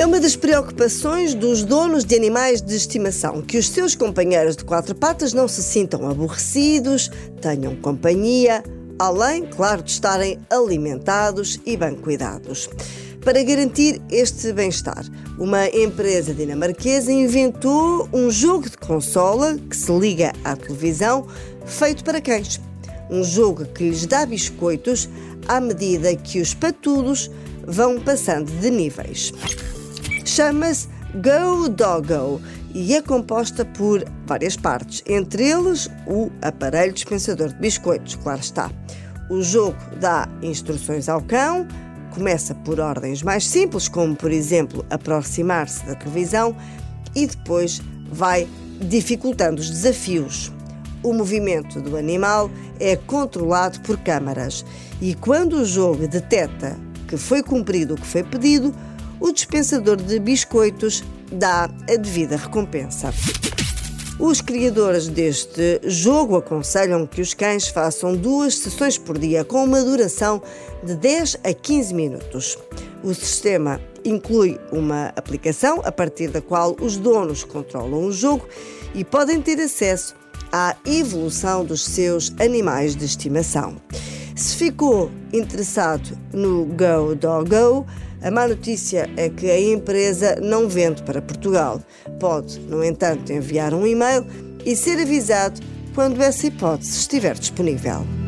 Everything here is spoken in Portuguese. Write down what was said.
É uma das preocupações dos donos de animais de estimação que os seus companheiros de quatro patas não se sintam aborrecidos, tenham companhia, além, claro, de estarem alimentados e bem cuidados. Para garantir este bem-estar, uma empresa dinamarquesa inventou um jogo de consola que se liga à televisão feito para cães. Um jogo que lhes dá biscoitos à medida que os patudos vão passando de níveis. Chama-se Go Doggo e é composta por várias partes, entre eles o aparelho dispensador de biscoitos, claro está. O jogo dá instruções ao cão, começa por ordens mais simples, como por exemplo aproximar-se da televisão, e depois vai dificultando os desafios. O movimento do animal é controlado por câmaras e quando o jogo detecta que foi cumprido o que foi pedido, o dispensador de biscoitos dá a devida recompensa. Os criadores deste jogo aconselham que os cães façam duas sessões por dia, com uma duração de 10 a 15 minutos. O sistema inclui uma aplicação a partir da qual os donos controlam o jogo e podem ter acesso à evolução dos seus animais de estimação. Se ficou interessado no Go Doggo, a má notícia é que a empresa não vende para Portugal. Pode, no entanto, enviar um e-mail e ser avisado quando essa hipótese estiver disponível.